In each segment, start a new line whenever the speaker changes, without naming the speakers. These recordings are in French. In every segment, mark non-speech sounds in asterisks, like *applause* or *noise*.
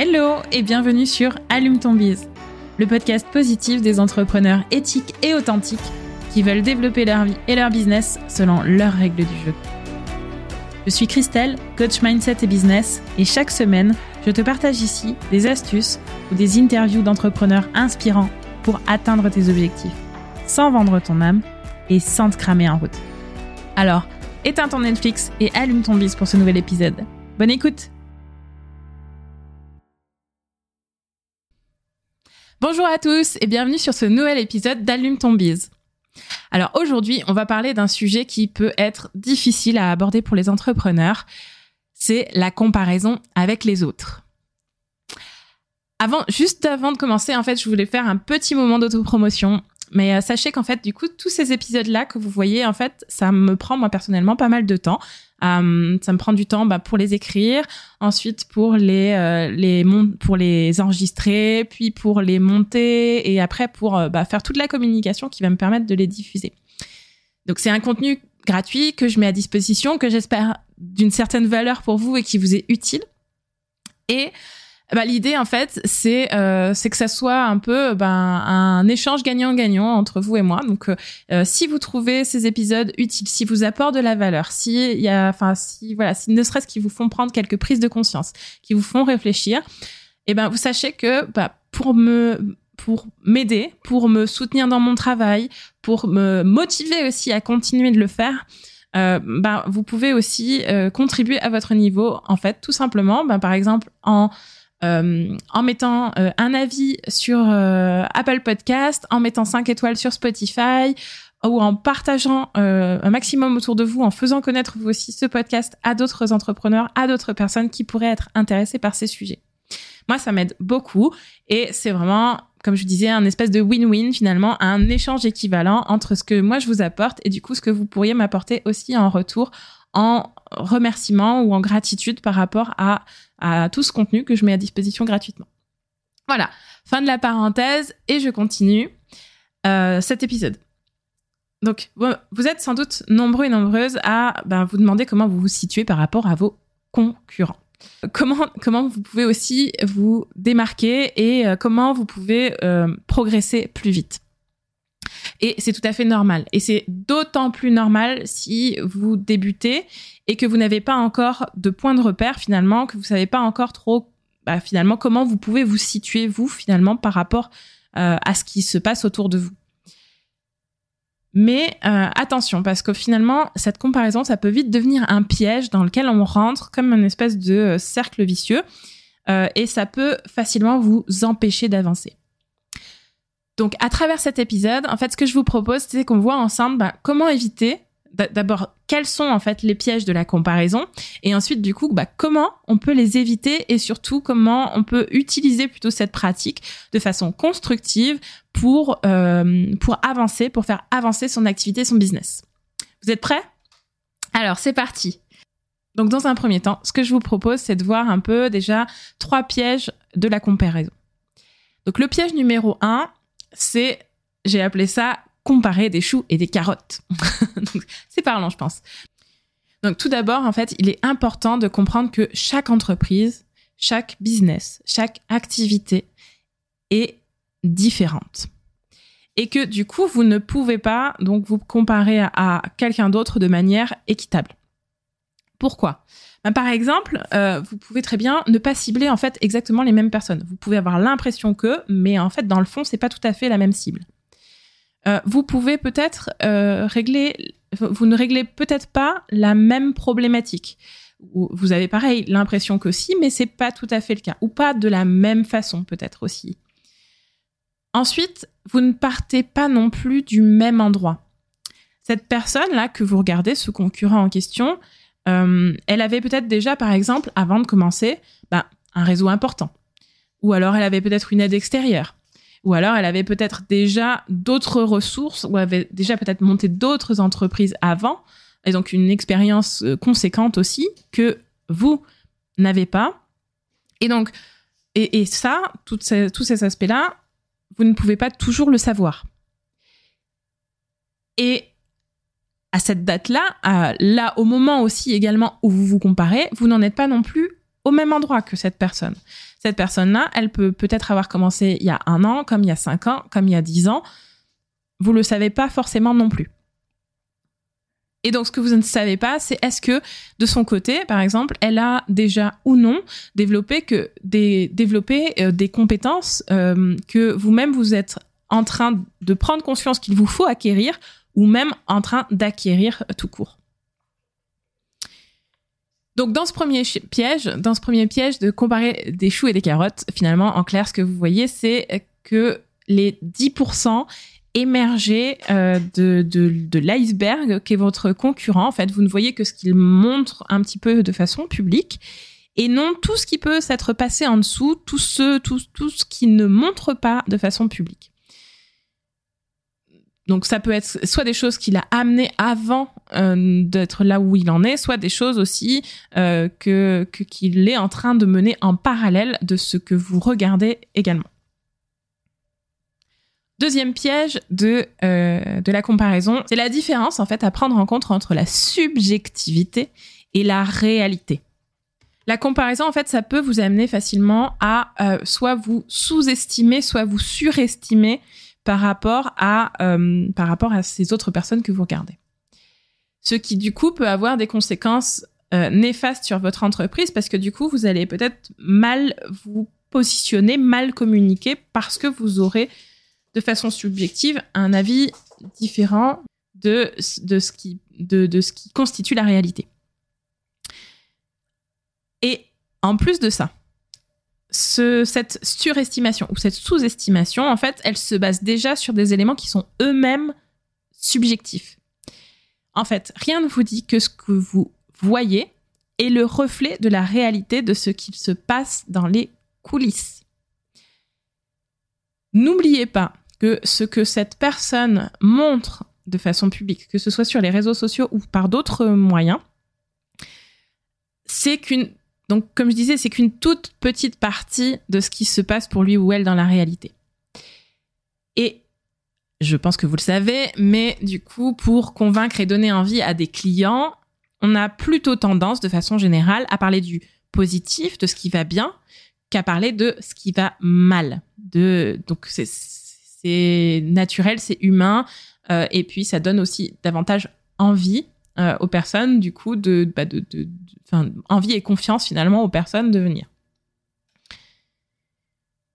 Hello et bienvenue sur Allume ton bise, le podcast positif des entrepreneurs éthiques et authentiques qui veulent développer leur vie et leur business selon leurs règles du jeu. Je suis Christelle, coach mindset et business, et chaque semaine, je te partage ici des astuces ou des interviews d'entrepreneurs inspirants pour atteindre tes objectifs, sans vendre ton âme et sans te cramer en route. Alors, éteins ton Netflix et allume ton bise pour ce nouvel épisode. Bonne écoute Bonjour à tous et bienvenue sur ce nouvel épisode d'Allume ton. Alors aujourd'hui, on va parler d'un sujet qui peut être difficile à aborder pour les entrepreneurs, c'est la comparaison avec les autres. Avant, juste avant de commencer, en fait, je voulais faire un petit moment d'autopromotion. Mais euh, sachez qu'en fait, du coup, tous ces épisodes-là que vous voyez, en fait, ça me prend moi personnellement pas mal de temps. Euh, ça me prend du temps bah, pour les écrire, ensuite pour les euh, pour les enregistrer, puis pour les monter et après pour euh, bah, faire toute la communication qui va me permettre de les diffuser. Donc c'est un contenu gratuit que je mets à disposition, que j'espère d'une certaine valeur pour vous et qui vous est utile. Et bah, l'idée en fait c'est euh, c'est que ça soit un peu ben, un échange gagnant-gagnant entre vous et moi. Donc euh, euh, si vous trouvez ces épisodes utiles, si vous apportent de la valeur, si il y a enfin si voilà, si ne serait-ce qu'ils vous font prendre quelques prises de conscience, qui vous font réfléchir, et eh ben vous sachez que bah, pour me pour m'aider, pour me soutenir dans mon travail, pour me motiver aussi à continuer de le faire, euh, ben, vous pouvez aussi euh, contribuer à votre niveau, en fait, tout simplement, ben, par exemple, en euh, en mettant euh, un avis sur euh, Apple Podcast, en mettant 5 étoiles sur Spotify ou en partageant un maximum autour de vous, en faisant connaître vous aussi ce podcast à d'autres entrepreneurs, à d'autres personnes qui pourraient être intéressées par ces sujets. Moi, ça m'aide beaucoup et c'est vraiment, comme je disais, un espèce de win-win finalement, un échange équivalent entre ce que moi je vous apporte et du coup ce que vous pourriez m'apporter aussi en retour en remerciement ou en gratitude par rapport à, tout ce contenu que je mets à disposition gratuitement. Voilà, fin de la parenthèse et je continue euh, cet épisode. Donc, vous êtes sans doute nombreux et nombreuses à ben, vous demander comment vous vous situez par rapport à vos concurrents. Comment, comment vous pouvez aussi vous démarquer et euh, comment vous pouvez euh, progresser plus vite. Et c'est tout à fait normal. Et c'est d'autant plus normal si vous débutez et que vous n'avez pas encore de point de repère finalement, que vous savez pas encore trop bah, finalement comment vous pouvez vous situer vous finalement par rapport euh, à ce qui se passe autour de vous. Mais euh, attention, parce que finalement, cette comparaison, ça peut vite devenir un piège dans lequel on rentre comme une espèce de euh, cercle vicieux, et ça peut facilement vous empêcher d'avancer. Donc, à travers cet épisode, en fait, ce que je vous propose, c'est qu'on voit ensemble bah, comment éviter d'abord quels sont en fait les pièges de la comparaison et ensuite du coup bah, comment on peut les éviter et surtout comment on peut utiliser plutôt cette pratique de façon constructive pour euh, pour avancer pour faire avancer son activité son business. Vous êtes prêts? Alors c'est parti. Donc dans un premier temps, ce que je vous propose c'est de voir un peu déjà trois pièges de la comparaison. Donc le piège numéro un, c'est, j'ai appelé ça comparer des choux et des carottes. *laughs* c'est parlant, je pense. Donc tout d'abord, en fait, il est important de comprendre que chaque entreprise, chaque business, chaque activité est différente. Et que du coup, vous ne pouvez pas donc vous comparer à quelqu'un d'autre de manière équitable. Pourquoi? Ben, Par exemple, euh, vous pouvez très bien ne pas cibler en fait exactement les mêmes personnes. Vous pouvez avoir l'impression que, mais en fait dans le fond c'est pas tout à fait la même cible. Euh, vous pouvez peut-être euh, régler, vous ne réglez peut-être pas la même problématique. Vous avez pareil l'impression que si, mais c'est pas tout à fait le cas, ou pas de la même façon peut-être aussi. Ensuite, vous ne partez pas non plus du même endroit. Cette personne là que vous regardez, ce concurrent en question, euh, elle avait peut-être déjà, par exemple, avant de commencer, bah, un réseau important. Ou alors elle avait peut-être une aide extérieure. Ou alors elle avait peut-être déjà d'autres ressources, ou avait déjà peut-être monté d'autres entreprises avant, et donc une expérience euh, conséquente aussi que vous n'avez pas. Et donc, et, ça, tous ces aspects-là, vous ne pouvez pas toujours le savoir. Et à cette date-là, là au moment aussi également où vous vous comparez, vous n'en êtes pas non plus au même endroit que cette personne. Cette personne-là, elle peut peut-être avoir commencé il y a un an, comme il y a cinq ans, comme il y a dix ans. Vous le savez pas forcément non plus. Et donc, ce que vous ne savez pas, c'est est-ce que de son côté, par exemple, elle a déjà ou non développé que des développé euh, des compétences euh, que vous-même vous êtes en train de prendre conscience qu'il vous faut acquérir ou même en train d'acquérir tout court. Donc dans ce premier piège, dans ce premier piège de comparer des choux et des carottes, finalement, en clair, ce que vous voyez, c'est que les 10% émergés euh, de, de, de l'iceberg qu'est votre concurrent, en fait, vous ne voyez que ce qu'il montre un petit peu de façon publique et non tout ce qui peut s'être passé en dessous, tout ce, tout, tout ce qui ne montre pas de façon publique. Donc ça peut être soit des choses qu'il a amenées avant euh, d'être là où il en est, soit des choses aussi euh, que qu'il est en train de mener en parallèle de ce que vous regardez également. Deuxième piège de, euh, de la comparaison, c'est la différence en fait à prendre en compte entre la subjectivité et la réalité. La comparaison, en fait, ça peut vous amener facilement à soit vous sous-estimer, soit vous surestimer par rapport à, euh, par rapport à ces autres personnes que vous regardez. Ce qui, du coup, peut avoir des conséquences euh, néfastes sur votre entreprise parce que, du coup, vous allez peut-être mal vous positionner, mal communiquer parce que vous aurez, de façon subjective, un avis différent de, de, ce, qui, de, de ce qui constitue la réalité. Et en plus de ça, cette surestimation ou cette sous-estimation, en fait, elle se base déjà sur des éléments qui sont eux-mêmes subjectifs. En fait, rien ne vous dit que ce que vous voyez est le reflet de la réalité de ce qu'il se passe dans les coulisses. N'oubliez pas que ce que cette personne montre de façon publique, que ce soit sur les réseaux sociaux ou par d'autres moyens, c'est qu'une donc, comme je disais, c'est qu'une toute petite partie de ce qui se passe pour lui ou elle dans la réalité. Et je pense que vous le savez, mais du coup, pour convaincre et donner envie à des clients, on a plutôt tendance, de façon générale, à parler du positif, de ce qui va bien, qu'à parler de ce qui va mal. De, donc, c'est naturel, c'est humain, euh, et puis ça donne aussi davantage envie euh, aux personnes, du coup, de, bah, de, envie et confiance finalement aux personnes de venir.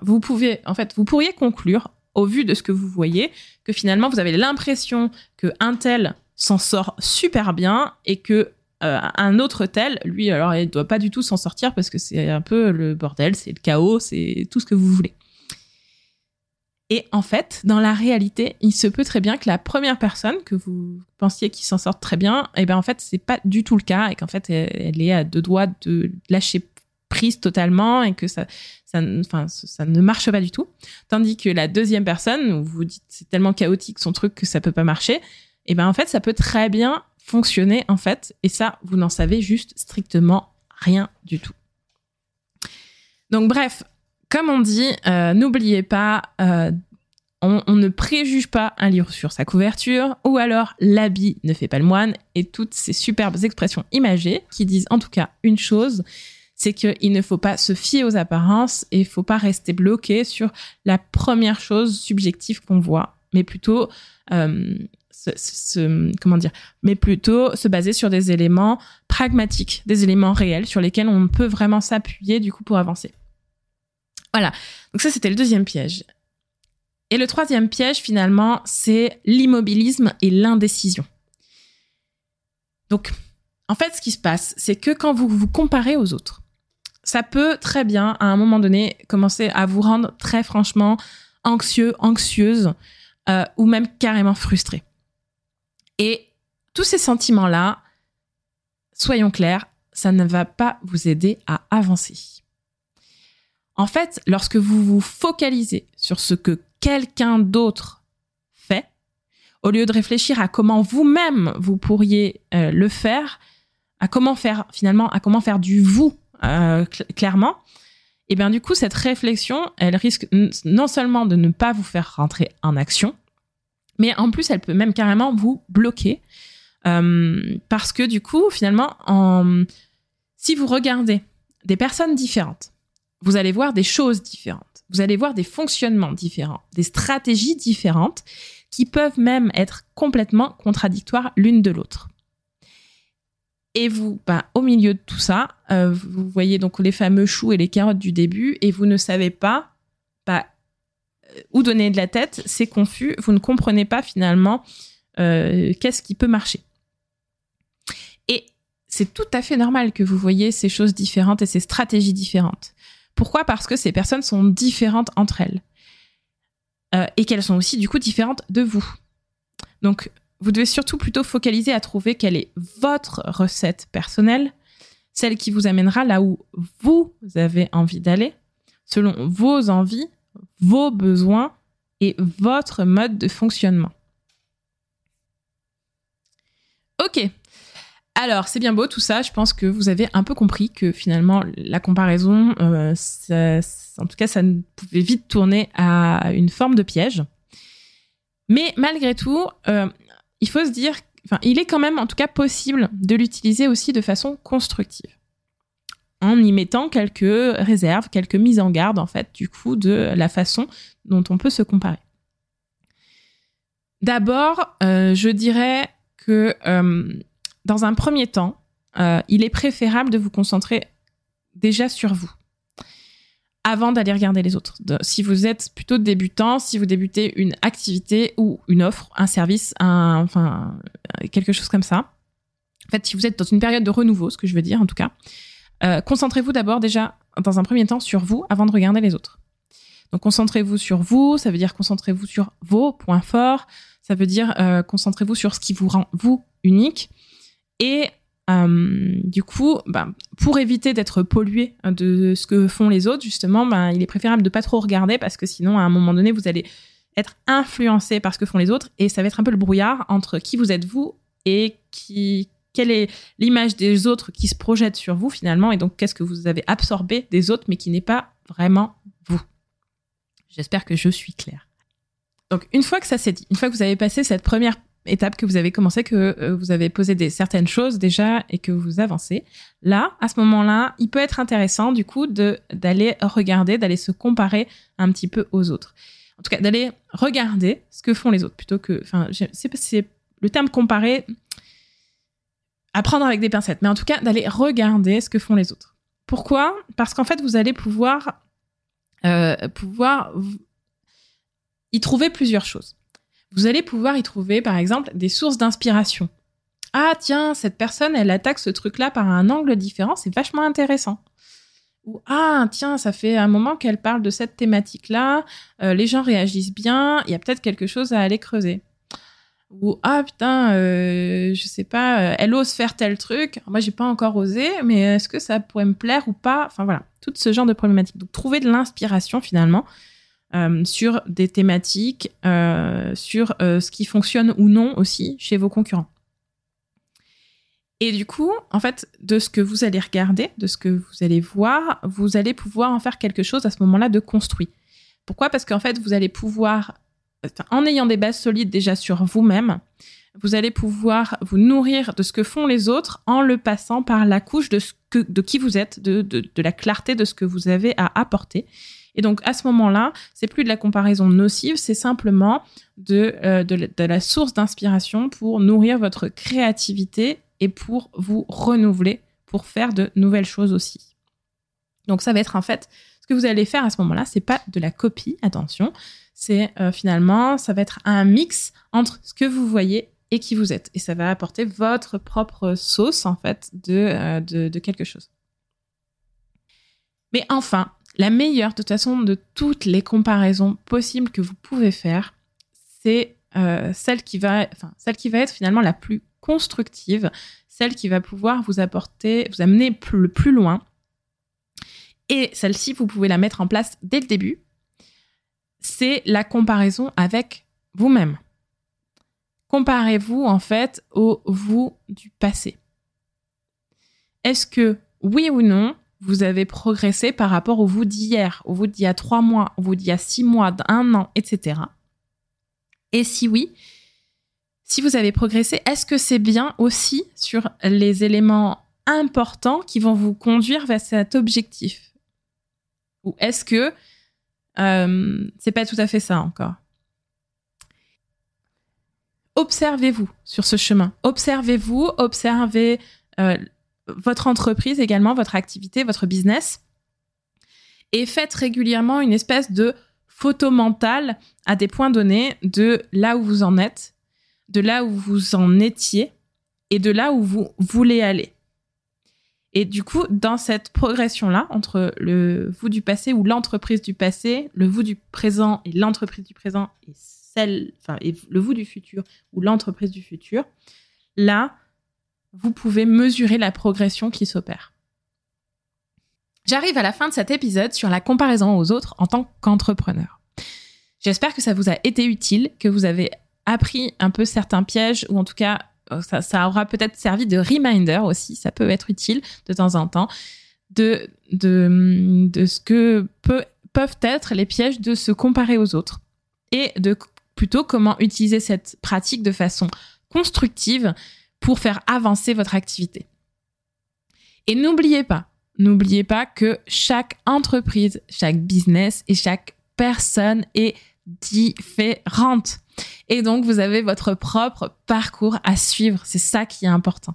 Vous pouvez, en fait, vous pourriez conclure, au vu de ce que vous voyez, que finalement vous avez l'impression que un tel s'en sort super bien et que euh, un autre tel, lui, alors il doit pas du tout s'en sortir parce que c'est un peu le bordel, c'est le chaos, c'est tout ce que vous voulez. Et en fait, dans la réalité, il se peut très bien que la première personne que vous pensiez qui s'en sorte très bien, et eh ben en fait, c'est pas du tout le cas et qu'en fait, elle, est à deux doigts de lâcher prise totalement et que ça, ça, enfin, ça ne marche pas du tout. Tandis que la deuxième personne, où vous dites c'est tellement chaotique son truc que ça peut pas marcher, et eh ben en fait, ça peut très bien fonctionner en fait. Et ça, vous n'en savez juste strictement rien du tout. Donc bref, comme on dit, euh, n'oubliez pas, euh, on, ne préjuge pas un livre sur sa couverture, ou alors l'habit ne fait pas le moine, et toutes ces superbes expressions imagées qui disent en tout cas une chose, c'est qu'il ne faut pas se fier aux apparences et il faut pas rester bloqué sur la première chose subjective qu'on voit, mais plutôt euh, dire, mais plutôt se baser sur des éléments pragmatiques, des éléments réels sur lesquels on peut vraiment s'appuyer du coup pour avancer. Voilà. Donc ça, c'était le deuxième piège. Et le troisième piège, finalement, c'est l'immobilisme et l'indécision. Donc, en fait, ce qui se passe, c'est que quand vous vous comparez aux autres, ça peut très bien, à un moment donné, commencer à vous rendre très franchement anxieux, anxieuse, euh, ou même carrément frustré. Et tous ces sentiments-là, soyons clairs, ça ne va pas vous aider à avancer. En fait, lorsque vous vous focalisez sur ce que quelqu'un d'autre fait, au lieu de réfléchir à comment vous-même vous pourriez euh, le faire, à comment faire finalement, à comment faire du vous euh, clairement, et eh bien du coup cette réflexion, elle risque non seulement de ne pas vous faire rentrer en action, mais en plus elle peut même carrément vous bloquer euh, parce que du coup finalement, en... si vous regardez des personnes différentes. Vous allez voir des choses différentes. Vous allez voir des fonctionnements différents, des stratégies différentes qui peuvent même être complètement contradictoires l'une de l'autre. Et vous, bah, au milieu de tout ça, euh, vous voyez donc les fameux choux et les carottes du début, et vous ne savez pas bah, où donner de la tête, c'est confus, vous ne comprenez pas finalement euh, qu'est-ce qui peut marcher. Et c'est tout à fait normal que vous voyez ces choses différentes et ces stratégies différentes. Pourquoi? Parce que ces personnes sont différentes entre elles. Euh, et qu'elles sont aussi du coup différentes de vous. Donc, vous devez surtout plutôt focaliser à trouver quelle est votre recette personnelle, celle qui vous amènera là où vous avez envie d'aller, selon vos envies, vos besoins et votre mode de fonctionnement. Ok. Alors, c'est bien beau tout ça. Je pense que vous avez un peu compris que finalement, la comparaison, euh, en tout cas, ça pouvait vite tourner à une forme de piège. Mais malgré tout, euh, il faut se dire, il est quand même, en tout cas, possible de l'utiliser aussi de façon constructive en y mettant quelques réserves, quelques mises en garde, en fait, du coup, de la façon dont on peut se comparer. D'abord, euh, je dirais que dans un premier temps, euh, il est préférable de vous concentrer déjà sur vous avant d'aller regarder les autres. si vous êtes plutôt débutant, si vous débutez une activité ou une offre, un service, un, enfin quelque chose comme ça. En fait, si vous êtes dans une période de renouveau, ce que je veux dire en tout cas, euh, concentrez-vous d'abord déjà dans un premier temps sur vous avant de regarder les autres. Donc concentrez-vous sur vous, ça veut dire concentrez-vous sur vos points forts, ça veut dire euh, concentrez-vous sur ce qui vous rend vous unique. Et euh, du coup, ben, pour éviter d'être pollué de ce que font les autres, justement, ben, il est préférable de pas trop regarder parce que sinon, à un moment donné, vous allez être influencé par ce que font les autres et ça va être un peu le brouillard entre qui vous êtes vous et quelle est l'image des autres qui se projette sur vous finalement, et donc qu'est-ce que vous avez absorbé des autres, mais qui n'est pas vraiment vous. J'espère que je suis claire. Donc une fois que ça s'est dit, une fois que vous avez passé cette première étape que vous avez commencé, que euh, vous avez posé des certaines choses déjà et que vous avancez, là, à ce moment-là, il peut être intéressant du coup d'aller regarder, d'aller se comparer un petit peu aux autres. En tout cas, d'aller regarder ce que font les autres plutôt que, enfin, c'est le terme comparer à prendre avec des pincettes, mais en tout cas d'aller regarder ce que font les autres. Pourquoi? Parce qu'en fait, vous allez pouvoir, euh, pouvoir y trouver plusieurs choses. Vous allez pouvoir y trouver, par exemple, des sources d'inspiration. Ah tiens, cette personne, elle attaque ce truc-là par un angle différent, c'est vachement intéressant. Ou ah tiens, ça fait un moment qu'elle parle de cette thématique-là, euh, les gens réagissent bien, il y a peut-être quelque chose à aller creuser ou ah putain euh, je sais pas euh, elle ose faire tel truc moi j'ai pas encore osé mais est-ce que ça pourrait me plaire ou pas? Enfin voilà tout ce genre de problématiques donc trouver de l'inspiration finalement euh, sur des thématiques sur ce qui fonctionne ou non aussi chez vos concurrents. Et du coup en fait de ce que vous allez regarder de ce que vous allez voir vous allez pouvoir en faire quelque chose à ce moment-là de construit. Pourquoi? Parce qu'en fait vous allez pouvoir en ayant des bases solides déjà sur vous-même, vous allez pouvoir vous nourrir de ce que font les autres en le passant par la couche de, ce de qui vous êtes, de, de, la clarté de ce que vous avez à apporter. Et donc à ce moment-là, c'est plus de la comparaison nocive, c'est simplement de, euh, de, la source d'inspiration pour nourrir votre créativité et pour vous renouveler, pour faire de nouvelles choses aussi. Donc ça va être en fait ce que vous allez faire à ce moment-là, c'est pas de la copie, attention, c'est euh, finalement, ça va être un mix entre ce que vous voyez qui vous êtes. Et ça va apporter votre propre sauce, en fait, de, euh, de, quelque chose. Mais enfin, la meilleure, de toute façon, de toutes les comparaisons possibles que vous pouvez faire, c'est euh, celle, qui va, enfin, celle qui va être finalement la plus constructive, celle qui va pouvoir vous apporter, vous amener le plus loin. Et celle-ci, vous pouvez la mettre en place dès le début c'est la comparaison avec vous-même. Comparez-vous en fait au vous du passé. Est-ce que oui ou non, vous avez progressé par rapport au vous d'hier, au vous d'il y a trois mois, au vous d'il y a six mois, d'un an, etc. Et si oui, si vous avez progressé, est-ce que c'est bien aussi sur les éléments importants qui vont vous conduire vers cet objectif? Ou est-ce que euh, c'est pas tout à fait ça encore? Observez-vous sur ce chemin. Observez-vous, observez euh, votre entreprise également, votre activité, votre business. Et faites régulièrement une espèce de photo mentale à des points donnés de là où vous en êtes, de là où vous en étiez et de là où vous voulez aller. Et du coup, dans cette progression-là, entre le vous du passé ou l'entreprise du passé, le vous du présent et l'entreprise du présent et le vous du futur ou l'entreprise du futur, là, vous pouvez mesurer la progression qui s'opère. J'arrive à la fin de cet épisode sur la comparaison aux autres en tant qu'entrepreneur. J'espère que ça vous a été utile, que vous avez appris un peu certains pièges ou en tout cas euh, ça, aura peut-être servi de reminder aussi, ça peut être utile de temps en temps, de, de, de ce que peuvent être les pièges de se comparer aux autres et de plutôt comment utiliser cette pratique de façon constructive pour faire avancer votre activité. Et n'oubliez pas, n'oubliez pas que chaque entreprise, chaque business et chaque personne est différente. Et donc, vous avez votre propre parcours à suivre. C'est ça qui est important.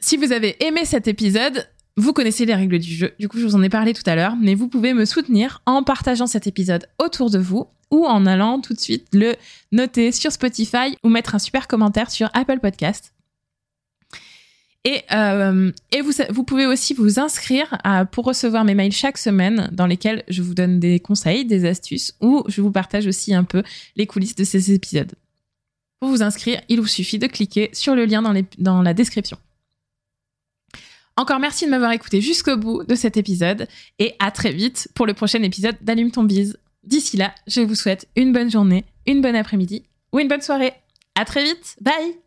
Si vous avez aimé cet épisode, vous connaissez les règles du jeu. Du coup, je vous en ai parlé tout à l'heure, mais vous pouvez me soutenir en partageant cet épisode autour de vous ou en allant tout de suite le noter sur Spotify ou mettre un super commentaire sur Apple Podcast. Et, euh, et vous, vous pouvez aussi vous inscrire pour recevoir mes mails chaque semaine dans lesquels je vous donne des conseils, des astuces ou je vous partage aussi un peu les coulisses de ces épisodes. Pour vous inscrire, il vous suffit de cliquer sur le lien dans, les, dans la description. Encore merci de m'avoir écouté jusqu'au bout de cet épisode et à très vite pour le prochain épisode d'Allume ton bise. D'ici là, je vous souhaite une bonne journée, une bonne après-midi ou une bonne soirée. À très vite. Bye!